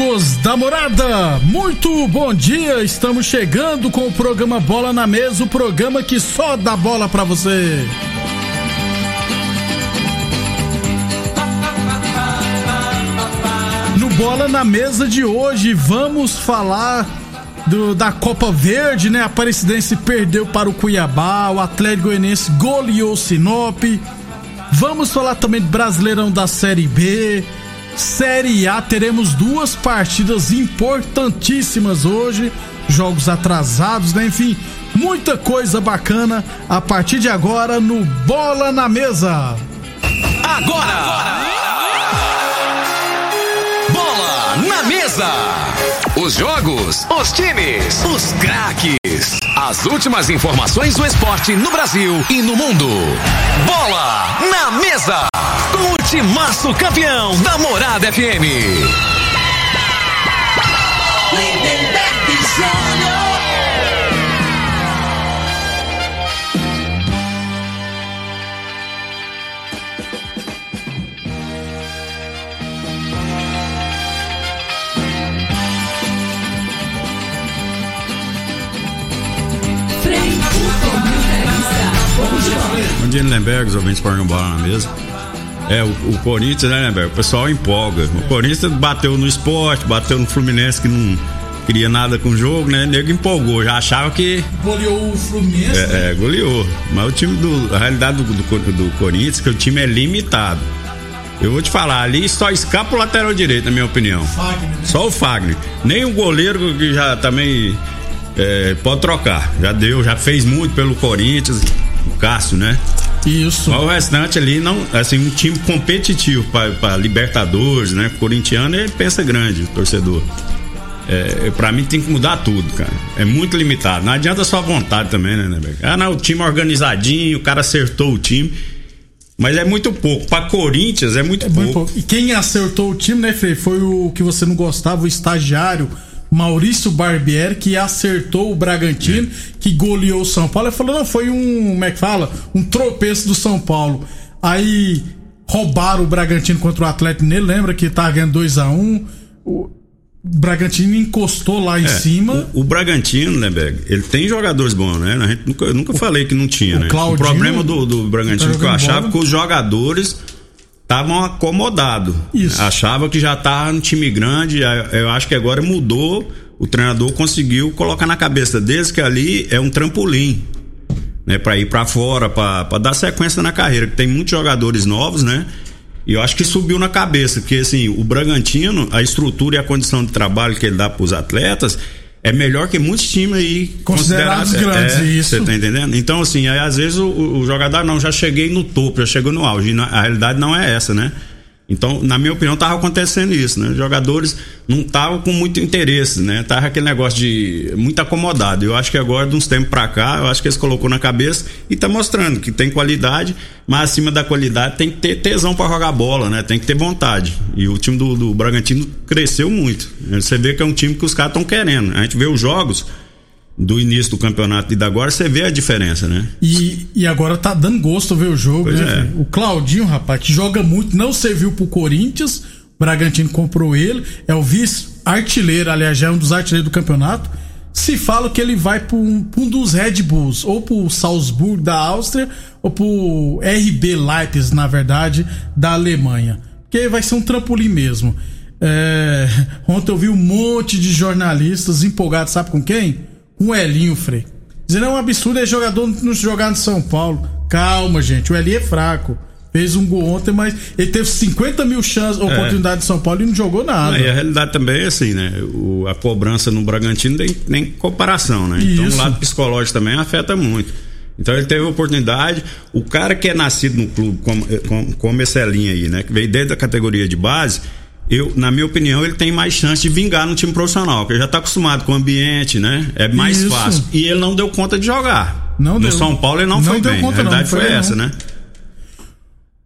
Amigos da morada, muito bom dia. Estamos chegando com o programa Bola na Mesa o programa que só dá bola pra você. No Bola na Mesa de hoje, vamos falar do, da Copa Verde, né? A Aparecidense perdeu para o Cuiabá, o Atlético Goianiense goleou o Sinop. Vamos falar também do Brasileirão da Série B. Série A, teremos duas partidas importantíssimas hoje, jogos atrasados, né? Enfim, muita coisa bacana a partir de agora no Bola na Mesa. Agora! agora! Bola na Mesa! Os jogos, os times, os craques. As últimas informações do esporte no Brasil e no mundo. Bola na Mesa! Com o campeão da Morada FM. Lindenberg Dia, Lindenberg, os ouvintes põem bola na mesa. É, o, o Corinthians, né, Lindenberg? O pessoal empolga. O Corinthians bateu no esporte, bateu no Fluminense que não queria nada com o jogo, né? O nego empolgou, já achava que. Goleou o Fluminense? É, né? é goleou. Mas o time do. A realidade do, do, do Corinthians, que o time é limitado. Eu vou te falar, ali só escapa o lateral direito, na minha opinião. Fagner, né? Só o Fagner. Nem o goleiro que já também é, pode trocar. Já deu, já fez muito pelo Corinthians. Cássio, né? Isso. Mas o restante ali, não, assim, um time competitivo para Libertadores, né? Corintiano, ele pensa grande, o torcedor. É, para mim tem que mudar tudo, cara. É muito limitado. Não adianta só a vontade também, né, né Ah, não, o time organizadinho, o cara acertou o time. Mas é muito pouco. Para Corinthians é muito, É pouco. muito pouco. E quem acertou o time, né, Frei? Foi o que você não gostava, o estagiário Maurício Barbieri, que acertou o Bragantino, É. que goleou o São Paulo. Ele falou: não, foi um. Como é que fala? Um tropeço do São Paulo. Aí roubaram o Bragantino contra o Atlético nele. Lembra que tava ganhando 2x1. O Bragantino encostou lá em É, cima. O, o Bragantino, né, Beg? Ele tem jogadores bons, né? A gente nunca, eu nunca falei que não tinha, o né? Claudinho o problema do, do Bragantino tá que eu achava bola. que os jogadores estavam acomodados. Achava que já tava um time grande. Eu acho que agora mudou. O treinador conseguiu colocar na cabeça deles que ali é um trampolim. Né, para ir para fora, para dar sequência na carreira, que tem muitos jogadores novos, né? E eu acho que subiu na cabeça, porque assim, o Bragantino, a estrutura e a condição de trabalho que ele dá para os atletas é melhor que muitos times aí Considerados considerados- grandes, é, isso. Você tá entendendo? Então, assim, aí, às vezes o, o jogador, não, já cheguei no topo, já chegou no auge. Na- a realidade não é essa, né? Então, na minha opinião, tava acontecendo isso, né? Os jogadores não estavam com muito interesse, né? Tava aquele negócio de muito acomodado. Eu acho que agora, de uns tempos pra cá, eu acho que eles colocou na cabeça e tá mostrando que tem qualidade, mas acima da qualidade tem que ter tesão pra jogar bola, né? Tem que ter vontade. E o time do, do Bragantino cresceu muito. Você vê que é um time que os caras estão querendo. A gente vê os jogos do início do campeonato e da agora, você vê a diferença, né? E, e agora tá dando gosto ver o jogo, Pois né? é. O Claudinho, rapaz, que joga muito, não serviu pro Corinthians. O Bragantino comprou ele, é o vice-artilheiro, aliás, já é um dos artilheiros do campeonato. Se fala que ele vai pra um, um dos Red Bulls, ou pro Salzburg da Áustria, ou pro RB Leipzig, na verdade, da Alemanha. Porque vai ser um trampolim mesmo. É, ontem eu vi um monte de jornalistas empolgados, sabe com quem? O Elinho, Frei. Dizendo é um absurdo é jogador não jogar no São Paulo. Calma, gente, o Elinho é fraco. Fez um gol ontem, mas ele teve 50 mil chances, oportunidades de São Paulo e não jogou nada. E a realidade também é assim, né? O- a cobrança no Bragantino tem nem comparação, né? Então Isso. o lado psicológico também afeta muito. Então ele teve oportunidade. O cara que é nascido no clube, como, como, como esse Elinho aí, né? Que veio desde a categoria de base, eu, na minha opinião, ele tem mais chance de vingar no time profissional, porque ele já está acostumado com o ambiente, né? É mais Isso. fácil. E ele não deu conta de jogar. Não no deu. São Paulo ele não, não foi bem. Conta, a verdade foi, foi essa, né?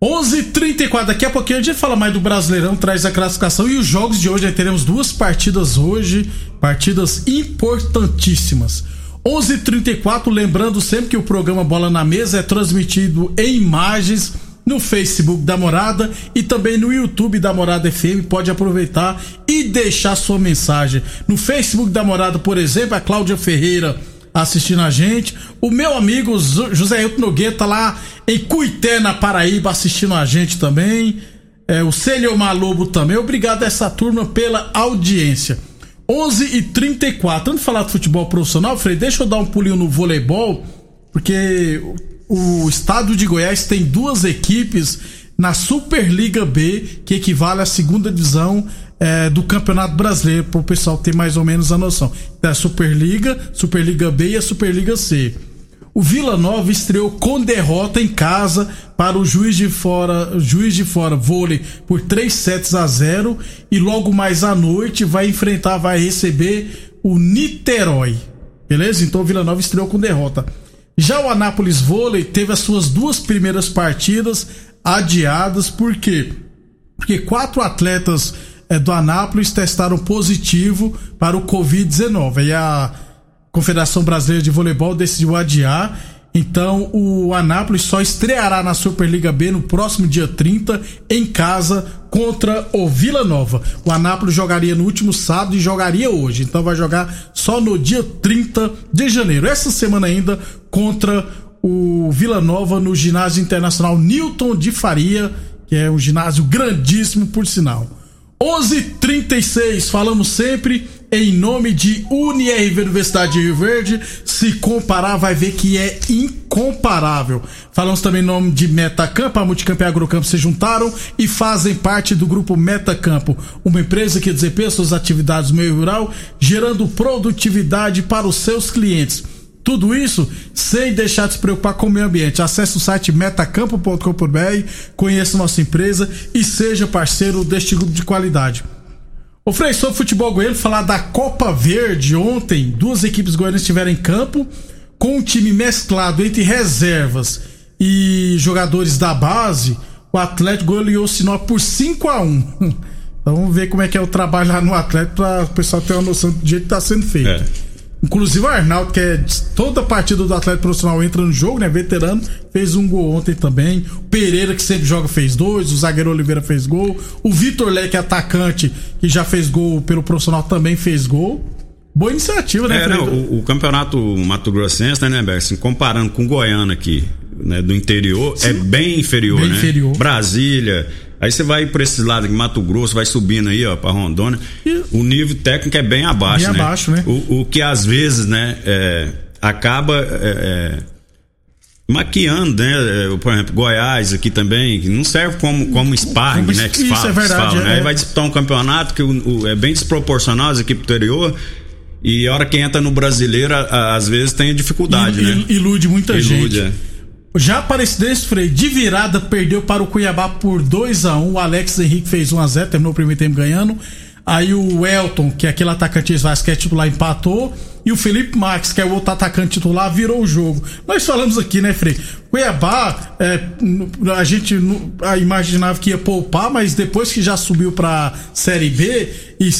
11:34 daqui a pouquinho a gente fala mais do Brasileirão, traz a classificação e os jogos de hoje. Aí teremos duas partidas hoje, partidas importantíssimas. 11:34 lembrando sempre que o programa Bola na Mesa é transmitido em imagens no Facebook da Morada e também no YouTube da Morada FM. Pode aproveitar e deixar sua mensagem. No Facebook da Morada, por exemplo, a Cláudia Ferreira assistindo a gente. O meu amigo José Hilton Nogueira tá lá em Cuité, na Paraíba, assistindo a gente também. É, o Celio Malobo também. Obrigado a essa turma pela audiência. 11 e 34 Antes de falar de futebol profissional, Frei, deixa eu dar um pulinho no voleibol, porque o estado de Goiás tem duas equipes na Superliga B, que equivale à segunda divisão é, do Campeonato Brasileiro, para o pessoal ter mais ou menos a noção. Da a Superliga, Superliga B e a Superliga C. O Vila Nova estreou com derrota em casa para o Juiz de Fora, Juiz de Fora vôlei por 3 sets a 0 e logo mais à noite vai enfrentar, vai receber o Niterói. Beleza? Então o Vila Nova estreou com derrota. Já o Anápolis Vôlei teve as suas duas primeiras partidas adiadas, por quê? Porque quatro atletas é, do Anápolis testaram positivo para o Covid-19. E a Confederação Brasileira de Voleibol decidiu adiar então o Anápolis só estreará na Superliga B no próximo dia 30 em casa contra o Vila Nova. O Anápolis jogaria no último sábado e jogaria hoje. Então vai jogar só no dia 30 de janeiro. Essa semana ainda contra o Vila Nova no ginásio internacional Newton de Faria, que é um ginásio grandíssimo por sinal. 11:36 falamos sempre em nome de UniRV Universidade de Rio Verde. Se comparar, vai ver que é incomparável. Falamos também em nome de Metacampo, a Multicampo e a Agrocampo se juntaram e fazem parte do grupo Metacampo, uma empresa que desempenha suas atividades no meio rural, gerando produtividade para os seus clientes. Tudo isso sem deixar de se preocupar com o meio ambiente. Acesse o site metacampo.com.br, conheça nossa empresa e seja parceiro deste grupo de qualidade. O Frei, sobre futebol goiano, falar da Copa Verde ontem, duas equipes goianas estiveram em campo com um time mesclado entre reservas e jogadores da base. O Atlético goleou o Sinop por 5 a 1 então, Vamos ver como é que é o trabalho lá no Atlético para o pessoal ter uma noção do jeito que está sendo feito. É. Inclusive o Arnaldo, que é toda a partida do Atlético Profissional entra no jogo, né? Veterano, fez um gol ontem também. O Pereira, que sempre joga, fez dois. O zagueiro Oliveira fez gol. O Vitor Leque, atacante, que já fez gol pelo profissional, também fez gol. Boa iniciativa, né, é, não, o, o, campeonato Mato Grossense, né, né, assim, comparando com o Goiano aqui, né, do interior, Sim. é bem inferior, bem né? Inferior. Brasília, Aí você vai por esses lados aqui, Mato Grosso, vai subindo aí, ó, pra Rondônia. E... O nível técnico é bem abaixo, bem né? abaixo, né? O, o que às vezes, né, é, acaba é, é, maquiando, né? É, por exemplo, Goiás aqui também, que não serve como, como sparring, como, né? Que isso fala, é verdade. Fala, né? Aí vai disputar um campeonato que o, o, é bem desproporcional as equipes anterior. E a hora que entra no brasileiro, às vezes tem dificuldade, il, né? Ilude muita Ilude, gente. É. Já Aparecidense Frei, de virada, perdeu para o Cuiabá por 2 a 1 O Alex Henrique fez 1 a 0 terminou o primeiro tempo ganhando. Aí o Elton, que é aquele atacante basquete titular, empatou. E o Felipe Max, que é o outro atacante titular, virou o jogo. Nós falamos aqui, né, Frei? Cuiabá, é, a gente imaginava que ia poupar, mas depois que já subiu pra Série B e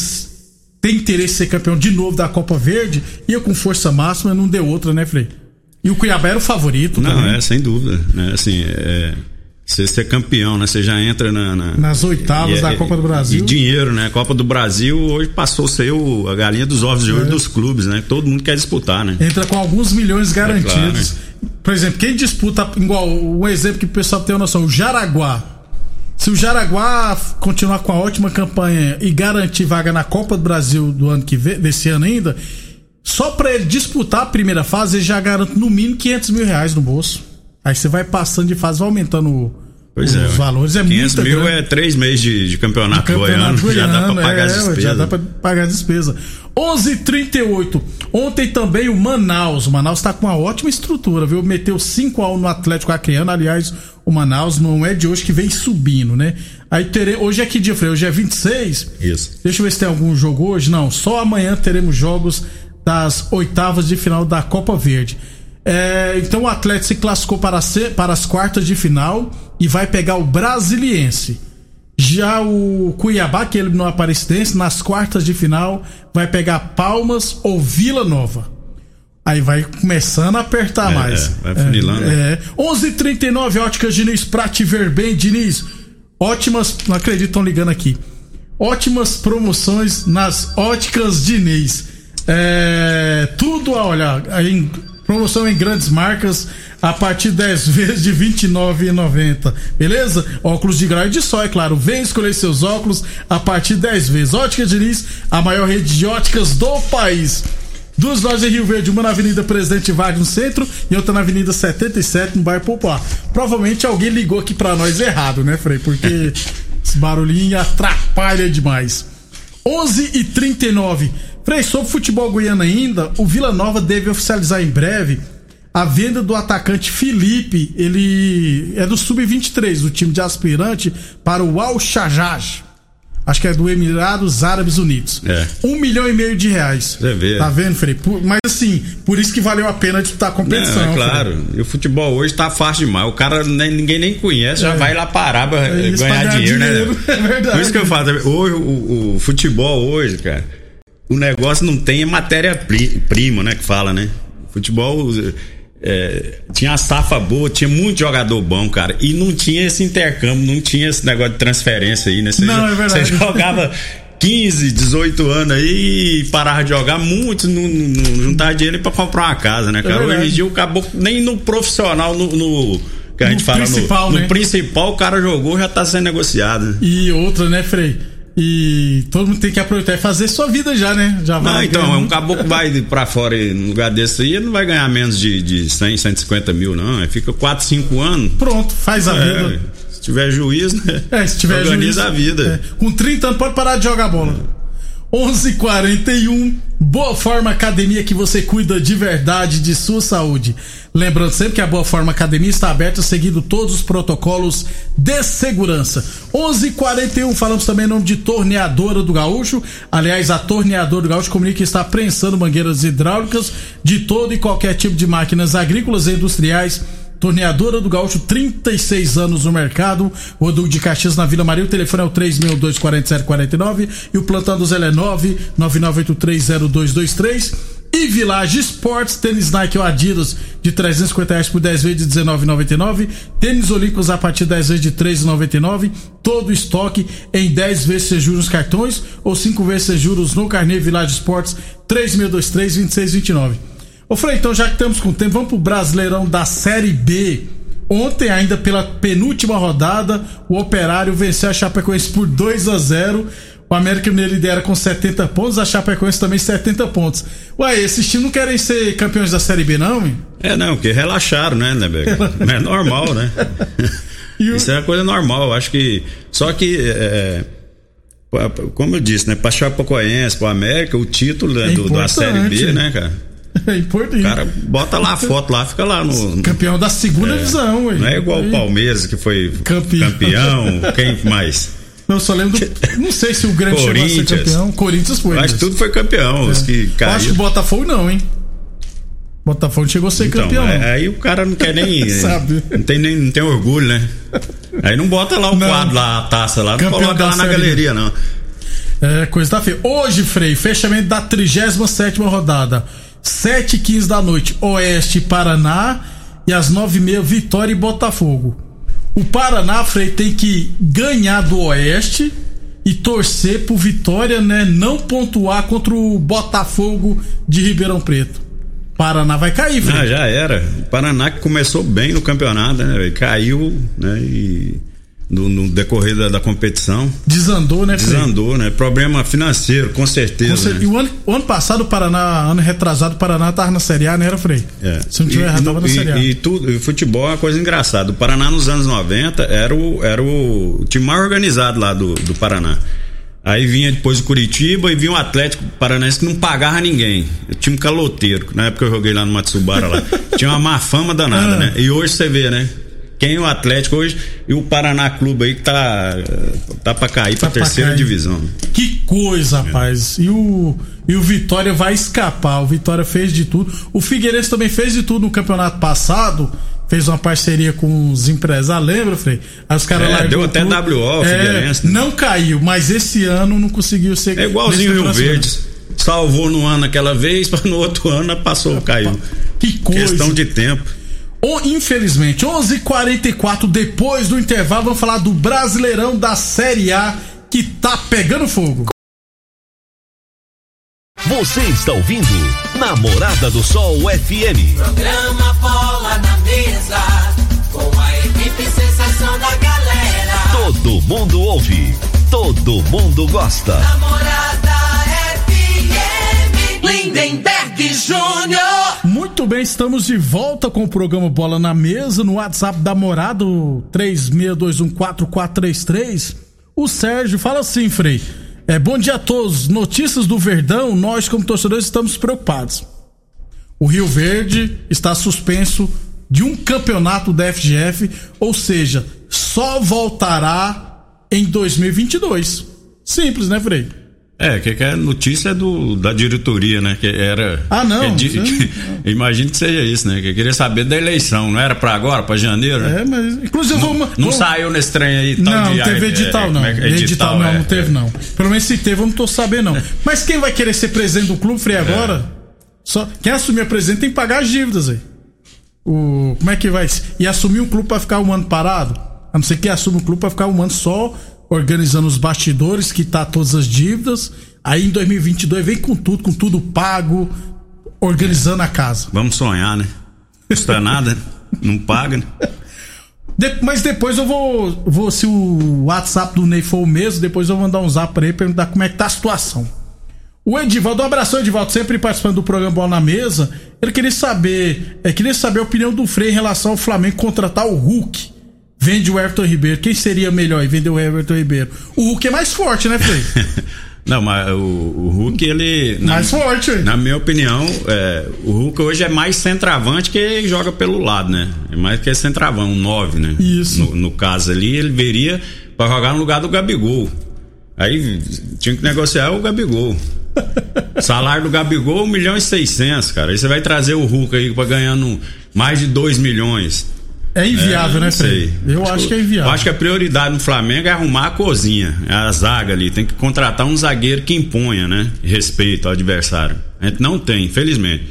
tem interesse em ser campeão de novo da Copa Verde, ia com força máxima, não deu outra, né, Frei? E o Cuiabá era o favorito Não, também. é, sem dúvida. Né? Assim, é, você ser campeão, né? Você já entra na, na nas oitavas e, da Copa do Brasil. E dinheiro, né? A Copa do Brasil hoje passou a ser o, a galinha dos ovos de ouro é. dos clubes, né? Todo mundo quer disputar, né? Entra com alguns milhões garantidos. É claro, né? Por exemplo, quem disputa, igual o exemplo que o pessoal tem noção, o Jaraguá. Se o Jaraguá continuar com a ótima campanha e garantir vaga na Copa do Brasil do ano que vem, desse ano ainda, só para ele disputar a primeira fase, ele já garante no mínimo 500 mil reais no bolso. Aí você vai passando de fase, vai aumentando o, é. Os valores é 500 muito mil grande. é três meses de, de campeonato, Campeonato goiano, já dá goiano, pagar é, as despesas. Já dá pra pagar as despesas. 11:38. Ontem também o Manaus. O Manaus tá com uma ótima estrutura, viu? Meteu 5 a 1 no Atlético Acreano. Aliás, o Manaus não é de hoje que vem subindo, né? Aí terei, hoje é que dia, Frei? Hoje é 26. Isso. Deixa eu ver se tem algum jogo hoje. Não, só amanhã teremos jogos das oitavas de final da Copa Verde. É, então o Atlético se classificou para, ser, para as quartas de final e vai pegar o Brasiliense. Já o Cuiabá, que eliminou a Aparecidense, nas quartas de final vai pegar Palmas ou Vila Nova. Aí vai começando a apertar É, mais. é, vai funilando. É, é. 11:39 Óticas Diniz, pra te ver bem, Diniz. Ótimas, não acredito, estão ligando aqui. Ótimas promoções nas Óticas Diniz. É, tudo a olhar, em, promoção em grandes marcas a partir de 10 vezes de R$ 29,90. Beleza? Óculos de grau e de sol, é claro. Vem escolher seus óculos a partir de 10 vezes. Ótica Diniz, a maior rede de óticas do país. Duas lojas em Rio Verde, uma na Avenida Presidente Vargas no centro e outra na Avenida 77 no bairro Popular. Provavelmente alguém ligou aqui pra nós errado, né, Frei? Porque esse barulhinho atrapalha demais. 11 e 39 Frei, sobre futebol goiano ainda, o Vila Nova deve oficializar em breve a venda do atacante Felipe. Ele é do Sub-23, do time de aspirante, para o Al Shajaj. Acho que é do Emirados Árabes Unidos. É. Um milhão e meio de reais. Você vê. Tá vendo? Por- mas assim, por isso que valeu a pena disputar a competição. Não, é claro. E o futebol hoje tá fácil demais. O cara nem- ninguém nem conhece, já É. vai lá parar pra É isso, ganhar pra ganhar dinheiro, dinheiro. né? É verdade. Por isso que eu falo, hoje o, o futebol hoje, cara, o negócio não tem matéria-prima, né? Que fala, né? Futebol é, tinha a safra boa, tinha muito jogador bom, cara. E não tinha esse intercâmbio, não tinha esse negócio de transferência aí, né? Você, Não, é verdade. Você jogava 15, 18 anos aí e parava de jogar, muitos não, não, juntava dinheiro pra comprar uma casa, né, cara? É. Hoje em dia o caboclo, nem no profissional, no. no- que a No gente fala principal, no, né? no principal, o cara jogou, já tá sendo negociado. né? E outra, né, Frei? E todo mundo tem que aproveitar e fazer sua vida já, né? Já Não, vai. então, ganhando. um caboclo vai pra fora no lugar desse aí, ele não vai ganhar menos de, de 100, 150 mil, não. Ele fica 4, 5 anos. Pronto, faz a É, vida. se tiver juiz, né? É, se tiver Organiza juiz, a vida. é, com 30 anos pode parar de jogar bola. 11:41 Boa Forma Academia que você cuida de verdade de sua saúde. Lembrando sempre que a Boa Forma Academia está aberta seguindo todos os protocolos de segurança. 11:41 falamos também em nome de Torneadora do Gaúcho. Aliás, a Torneadora do Gaúcho comunica que está prensando mangueiras hidráulicas de todo e qualquer tipo de máquinas agrícolas e industriais. Torneadora do Gaúcho, 36 anos no mercado. Duque de Caxias na Vila Maria. O telefone é o 3624749 e o plantão do Zé é 999830223. E Village Sports, tênis Nike ou Adidas de 350 reais por 10 vezes de 19,99. Tênis Olímpicos a partir de 10 vezes de 3,99. Todo estoque em 10 vezes sem juros cartões ou 5 vezes sem juros no carnê Village Sports 3623-2629. Ô Frei, então já que estamos com tempo, vamos pro Brasileirão da Série B. Ontem, ainda pela penúltima rodada, o Operário venceu a Chapecoense por 2 a 0 O América Mineiro lidera com 70 pontos, a Chapecoense também 70 pontos. Ué, esses times não querem ser campeões da Série B, não, hein? É, não, porque relaxaram, né, Nebeck? É normal, né? O- Isso é uma coisa normal. Acho que. Só que. é, pa- como eu disse, né? Pra Chapecoense, pro América, o título né, É do, da Série B, importante. né, cara? É importante. O cara bota lá a foto lá, fica lá no. Campeão da segunda divisão, ué. Não é igual o Palmeiras, que foi Campeão. campeão. Quem mais? Eu só lembro do. Não sei se o Grêmio chegou a ser campeão. Corinthians foi. Mas- tudo foi campeão. Os que Eu acho que caíram. o Botafogo não, hein? Botafogo não chegou a ser Então, campeão. é- não. aí o cara não quer nem. Sabe. Não tem, nem, não tem orgulho, né? Aí não bota lá o Não. quadro, lá, a taça lá, não Campeão coloca da lá na galeria, não. É, coisa tá feia. Hoje, Frei, fechamento da 37 rodada. 7 e 15 da noite, Oeste Paraná. E às 9 e meia, Vitória e Botafogo. O Paraná, Frei, tem que ganhar do Oeste e torcer pro Vitória, né? Não pontuar contra o Botafogo de Ribeirão Preto. Paraná vai cair, Frei. Ah, já era. O Paraná que começou bem no campeonato, né? Caiu, né? E no, no decorrer da, da, competição. Desandou, né? Desandou, né? Problema financeiro, com certeza. Com né? E o ano, o ano, passado, o Paraná, ano retrasado, o Paraná tava na Série A, não era, Frei? É. Se não tiver errado, tava na Série A. E, tudo, e futebol é uma coisa engraçada. O Paraná nos anos 90 era o, era o time mais organizado lá do, do Paraná. Aí vinha depois o Curitiba e vinha o Atlético Paranaense que não pagava ninguém. Eu tinha um caloteiro. Na época eu joguei lá no Matsubara lá. tinha uma má fama danada, ah. né? E hoje você vê, né? Quem é o Atlético hoje e o Paraná Clube aí que tá, tá pra cair tá pra terceira cair. divisão. Que coisa, rapaz. E o, e o Vitória vai escapar. O Vitória fez de tudo. O Figueirense também fez de tudo no campeonato passado. Fez uma parceria com os empresários, lembra, Frei? Aí os caras é, Deu até tudo. WO, o é, Figueirense. Né? Não caiu, mas esse ano não conseguiu ser. É igualzinho o Rio Verde. Salvou no ano aquela vez, mas no outro ano passou, caiu. Que coisa. Questão de tempo. Infelizmente, 11:44 h 44 depois do intervalo, vamos falar do Brasileirão da Série A que tá pegando fogo. Você está ouvindo Namorada do Sol FM. Programa Bola na Mesa, com a equipe sensação da galera. Todo mundo ouve, todo mundo gosta. Namorada FM, Lindenberg Júnior. Muito bem, estamos de volta com o programa Bola na Mesa, no WhatsApp da Morada, 36214433. O Sérgio fala assim, Frei. É, bom dia a todos. Notícias do Verdão, nós como torcedores estamos preocupados. O Rio Verde está suspenso de um campeonato da FGF, ou seja, só voltará em 2022. Simples, né, Frei? É, que, que é notícia do, da diretoria, né? Que era. Ah, não. Que, que, imagino que seja isso, né? Que queria saber da eleição, não era para agora, para janeiro? É, mas. Inclusive, não, vamos, não saiu nesse trem aí tal Não, de, teve edital, é, não. É, edital, edital, não, é, não teve, não. Pelo menos se teve, eu não tô sabendo, não. Mas quem vai querer ser presidente do clube, Frei, agora? Só, quem assumir a presidente tem que pagar as dívidas aí. O, como é que vai? E assumir um clube para ficar um ano parado? A não ser que assuma um clube para ficar um ano só organizando os bastidores, que tá todas as dívidas. Aí em 2022 vem com tudo, com tudo pago, organizando a casa. Vamos sonhar, né? Não custa nada, não paga, né? De, mas depois eu vou, vou. Se o WhatsApp do Ney for o mesmo, depois eu vou mandar um zap pra ele perguntar como é que tá a situação. O Edivaldo, um abração, Edivaldo, sempre participando do programa Bola na Mesa. Ele queria saber, é, queria saber a opinião do Frei em relação ao Flamengo contratar o Hulk. Vende o Everton Ribeiro. Quem seria melhor em vender o Everton Ribeiro? O Hulk é mais forte, né, Frei? Não, mas o, o Hulk, ele. Mais na, forte, hein? Na minha opinião, é, o Hulk hoje é mais centroavante que joga pelo lado, né? É mais que centroavante, um 9, né? Isso. No, no, caso ali, ele veria para jogar no lugar do Gabigol. Aí tinha que negociar o Gabigol. Salário do Gabigol, 1 milhão e 600, cara. Aí você vai trazer o Hulk aí pra ganhando mais de 2 milhões. É inviável, é, né, Frei? Eu acho, acho, que é inviável. Eu acho que a prioridade no Flamengo é arrumar a cozinha, a zaga ali. Tem que contratar um zagueiro que imponha, né? Respeito ao adversário. A gente não tem, infelizmente.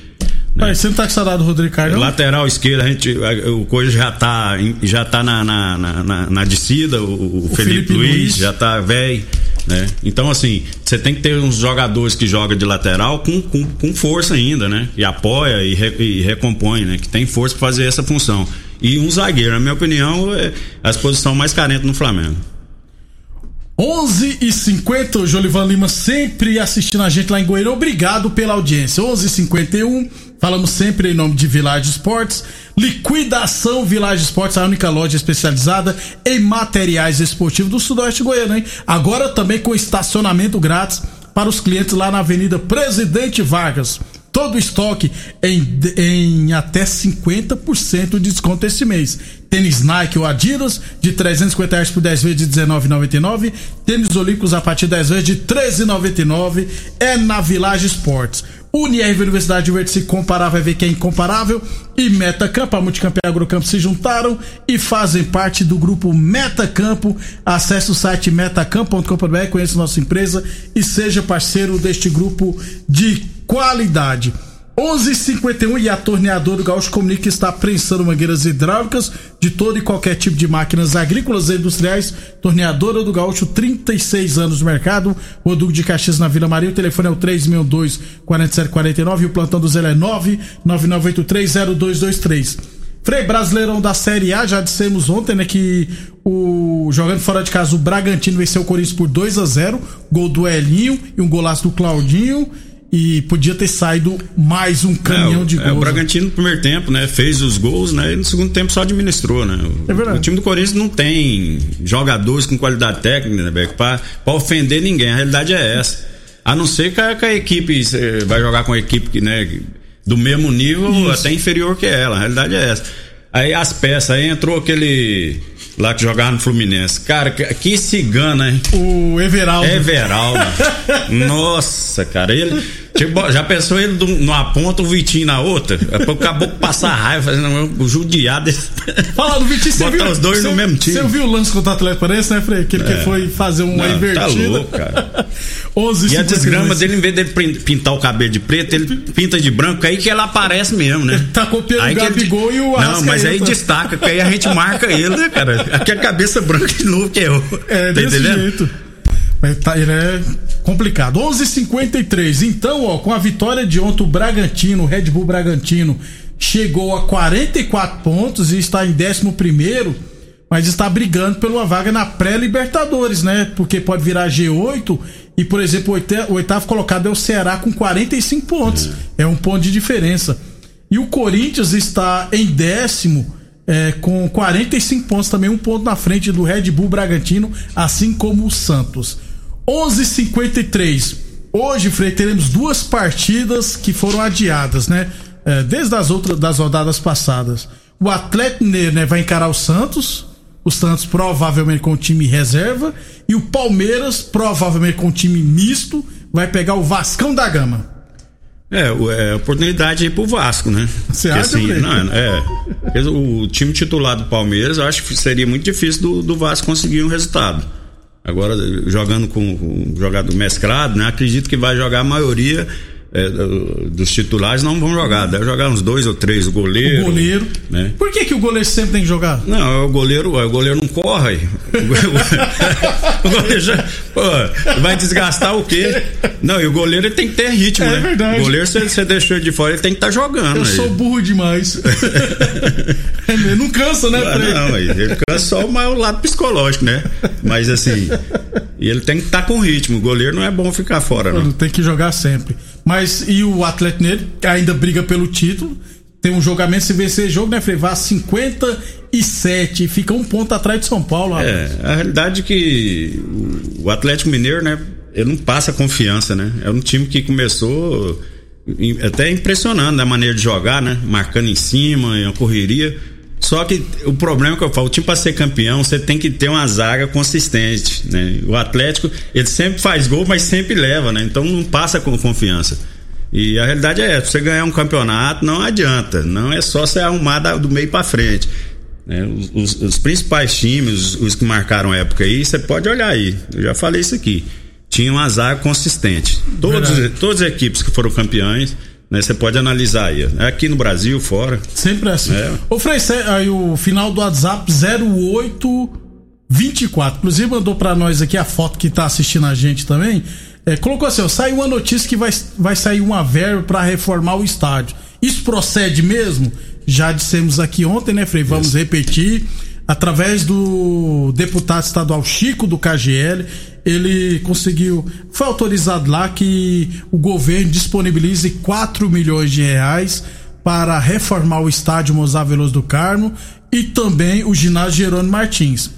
Né? Pai, você não tá com saudade do Rodrigo Caio, Lateral esquerda, a gente, o Coisa já tá, já tá na, na, na, na descida, o, o, o Felipe, Felipe, Luiz, Luiz já tá velho. Né? Então, assim, você tem que ter uns jogadores que jogam de lateral com, com, com força ainda, né? E apoia e, re, e recompõe, né? Que tem força para fazer essa função e um zagueiro. Na minha opinião, é a exposição mais carente no Flamengo. 11 e 50 o Jolivan Lima sempre assistindo a gente lá em Goiânia. Obrigado pela audiência. 11 e 51 falamos sempre em nome de Village Esportes. Liquidação Village Esportes, a única loja especializada em materiais esportivos do Sudoeste Goiano, hein? Agora também com estacionamento grátis para os clientes lá na Avenida Presidente Vargas todo o estoque em, em até 50% de desconto esse mês. Tênis Nike ou Adidas de 350 reais por 10 vezes de 19,99. Tênis Olímpicos a partir de 10 vezes de 13,99. É na Village Esportes. Unirv Universidade de Verde se comparar vai ver que é incomparável e Metacampo, a Multicampo e a Agrocampo se juntaram e fazem parte do grupo Metacampo. Acesse o site metacampo.com.br, conheça nossa empresa e seja parceiro deste grupo de qualidade. 11:51 e a torneadora do Gaúcho comunica que está prensando mangueiras hidráulicas de todo e qualquer tipo de máquinas agrícolas e industriais. Torneadora do Gaúcho, 36 anos no mercado. Rodrigo de Caxias na Vila Maria. O telefone é o 362 4749 e o plantão do Zé é 999830223. Frei Brasileirão da Série A, já dissemos ontem, né, que o jogando fora de casa o Bragantino venceu o Corinthians por 2 a 0, gol do Elinho e um golaço do Claudinho e podia ter saído mais um caminhão é, de gols. É, o Bragantino no primeiro tempo, né, fez os gols, né, e no segundo tempo só administrou, né. O, É verdade. o time do Corinthians não tem jogadores com qualidade técnica, né, pra ofender ninguém. A realidade é essa. A não ser que a, que a equipe eh, vai jogar com a equipe que, né, do mesmo nível, Isso. até inferior que ela. A realidade é essa. Aí as peças, aí entrou aquele lá que jogava no Fluminense. Cara, que, que cigana, hein? O Everaldo. Everaldo. Nossa, cara, ele. Tipo, já pensou ele numa ponta, o Vitinho na outra? Acabou de passar raiva, fazendo o judiado. Fala do Vitinho, você Botar viu? os dois você, no mesmo time. Você viu o lance contra o Atlético Paranaense, né, Frei? Aquele que foi fazer uma Não, invertida. tá louco, cara. 11 E a desgrama 52. dele, em vez dele pintar o cabelo de preto, ele pinta de branco, aí que ela aparece mesmo, né? Ele tá copiando Aí o que ele- Gabigol e o Não, mas aí destaca, que aí a gente marca ele, né, cara? Aqui a cabeça branca de novo que é o. É, tá desse entendendo? jeito. Mas tá, ele é complicado. 11:53. Então, ó, com a vitória de ontem, o Bragantino, o Red Bull Bragantino, chegou a 44 pontos e está em 11, mas está brigando por uma vaga na pré-Libertadores, né? Porque pode virar G8 e, por exemplo, o oitavo colocado é o Ceará com 45 pontos. É um ponto de diferença. E o Corinthians está em décimo é, com 45 pontos, também um ponto na frente do Red Bull Bragantino, assim como o Santos. 11:53. Hoje, Frei, teremos duas partidas que foram adiadas, né? É, desde as outras das rodadas passadas. O Atlético Mineiro né, vai encarar o Santos. O Santos provavelmente com o time reserva. E o Palmeiras, provavelmente com o time misto, vai pegar o Vascão da Gama. É, é oportunidade aí pro Vasco, né? Você Porque, acha, assim, não, é. Porque O time titular do Palmeiras, eu acho que seria muito difícil do, do Vasco conseguir um resultado. Agora, jogando com, jogador mesclado, né? Acredito que vai jogar a maioria é, do- dos titulares não vão jogar. Deve jogar uns dois ou três, o goleiro. O goleiro. Né? Por que, que o goleiro sempre tem que jogar? Não, o goleiro, o goleiro não corre. O goleiro já, pô, vai desgastar o quê? Não, e o goleiro ele tem que ter ritmo, É né? verdade. O goleiro, se você deixou ele de fora, ele tem que estar jogando. Eu aí. sou burro demais. É não cansa, né, Ah, não, aí ele cansa só o maior lado psicológico, né? Mas assim, e ele tem que estar com ritmo. O goleiro não é bom ficar fora, não. Tem que jogar sempre. Mas e o Atlético Mineiro que ainda briga pelo título? Tem um jogamento, se vencer jogo, né, Frei? Vai a 57 e fica um ponto atrás de São Paulo. rapaz. É, a realidade é que o- Atlético Mineiro, né, ele não passa confiança, né? É um time que começou até impressionando da maneira de jogar, né? Marcando em cima, em uma correria. Só que o problema que eu falo, o time para ser campeão, você tem que ter uma zaga consistente, né? O Atlético, ele sempre faz gol, mas sempre leva, né? Então não passa com confiança. E a realidade é essa, você ganhar um campeonato não adianta, não é só você arrumar do meio para frente. né? Os, os- os principais times, os, os que marcaram a época aí, você pode olhar aí. Eu já falei isso aqui. Tinha uma zaga consistente. Todos, todas as equipes que foram campeões, né, você pode analisar aí. Aqui no Brasil, fora. Sempre é assim. É. Ô, Frei, aí o final do WhatsApp 0824. Inclusive mandou pra nós aqui a foto que tá assistindo a gente também. É, colocou assim, ó, saiu uma notícia que vai, vai sair uma verba pra reformar o estádio. Isso procede mesmo? Já dissemos aqui ontem, né, Frei? Vamos repetir. Através do deputado estadual Chico do KGL, ele conseguiu. Foi autorizado lá que o governo disponibilize 4 milhões de reais para reformar o estádio Mozar Veloso do Carmo e também o ginásio Jerônimo Martins.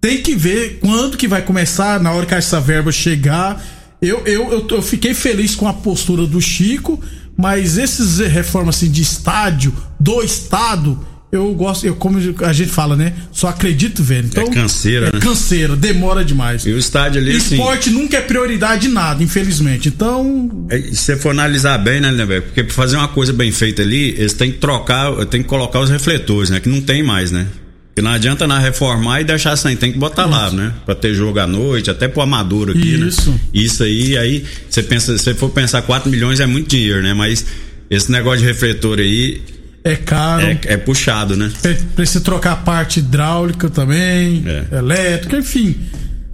Tem que ver quando que vai começar, na hora que essa verba chegar. Eu, eu, eu, eu fiquei feliz com a postura do Chico, mas esses reformas assim, de estádio, do estado, eu gosto, eu, como a gente fala, né? Só acredito vendo. Então, É canseira, É né? canseira, demora demais. E o estádio ali, assim, Esporte nunca é prioridade de nada, infelizmente. Então, é, se você for analisar bem, né, Lindeberg? Porque pra fazer uma coisa bem feita ali, eles têm que trocar, tem que colocar os refletores, né? Que não tem mais, né? Porque não adianta nada reformar e deixar sem, tem que botar lá, né? Pra ter jogo à noite, até pro amador aqui, Isso. né? Isso aí, aí, você pensa, se você for pensar 4 milhões é muito dinheiro, né? Mas esse negócio de refletor aí é caro. é, é puxado, né? Pre- Precisa trocar a parte hidráulica também, É. elétrica, enfim.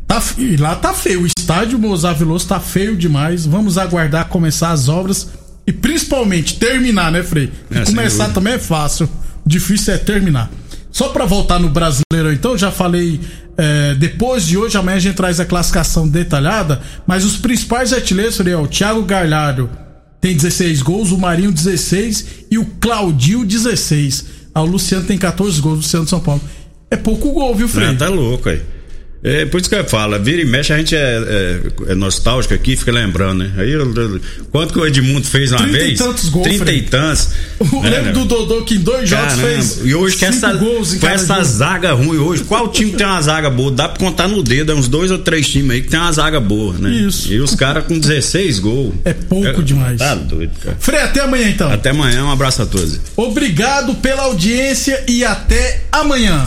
Tá, e lá tá feio. O estádio Mozar Veloso tá feio demais. Vamos aguardar começar as obras e principalmente terminar, né, Frei? É, começar também é fácil. difícil é terminar. Só para voltar no Brasileirão, então, já falei. É, depois de hoje, amanhã a gente traz a classificação detalhada. Mas os principais artilheiros seriam o Thiago Galhardo, tem 16 gols, o Marinho 16 e o Claudio 16. Ah, o Luciano tem 14 gols, o Luciano de São Paulo. É pouco gol, viu, Fred? É, tá louco aí. É, por isso que eu falo, vira e mexe, a gente é, é, é nostálgico aqui, fica lembrando, né? Aí, eu- quanto que o Edmundo fez uma 30 e vez? tantos gols, 30 e tantos. Eu né, lembro né? do Dodô que em dois jogos Caramba, fez. e hoje com essa, com essa zaga ruim hoje, qual time tem uma zaga boa? Dá pra contar no dedo, é uns dois ou três times aí que tem uma zaga boa, né? Isso. E os caras com 16 gols. É pouco demais. Tá doido, cara. Frei, até amanhã então. Até amanhã, um abraço a todos. Obrigado pela audiência e até amanhã.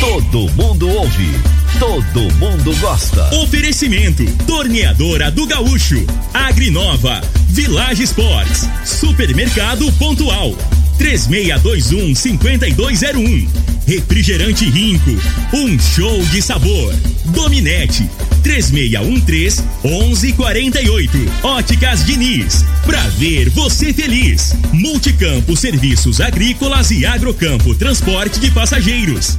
Todo mundo ouve. Todo mundo gosta. Oferecimento: Torneadora do Gaúcho, Agrinova, Village Sports, Supermercado Pontual, 3621 5201. Refrigerante Rinco, um show de sabor. Dominete, 3613 1148. Óticas Diniz, pra ver você feliz. Multicampo Serviços Agrícolas e Agrocampo Transporte de Passageiros.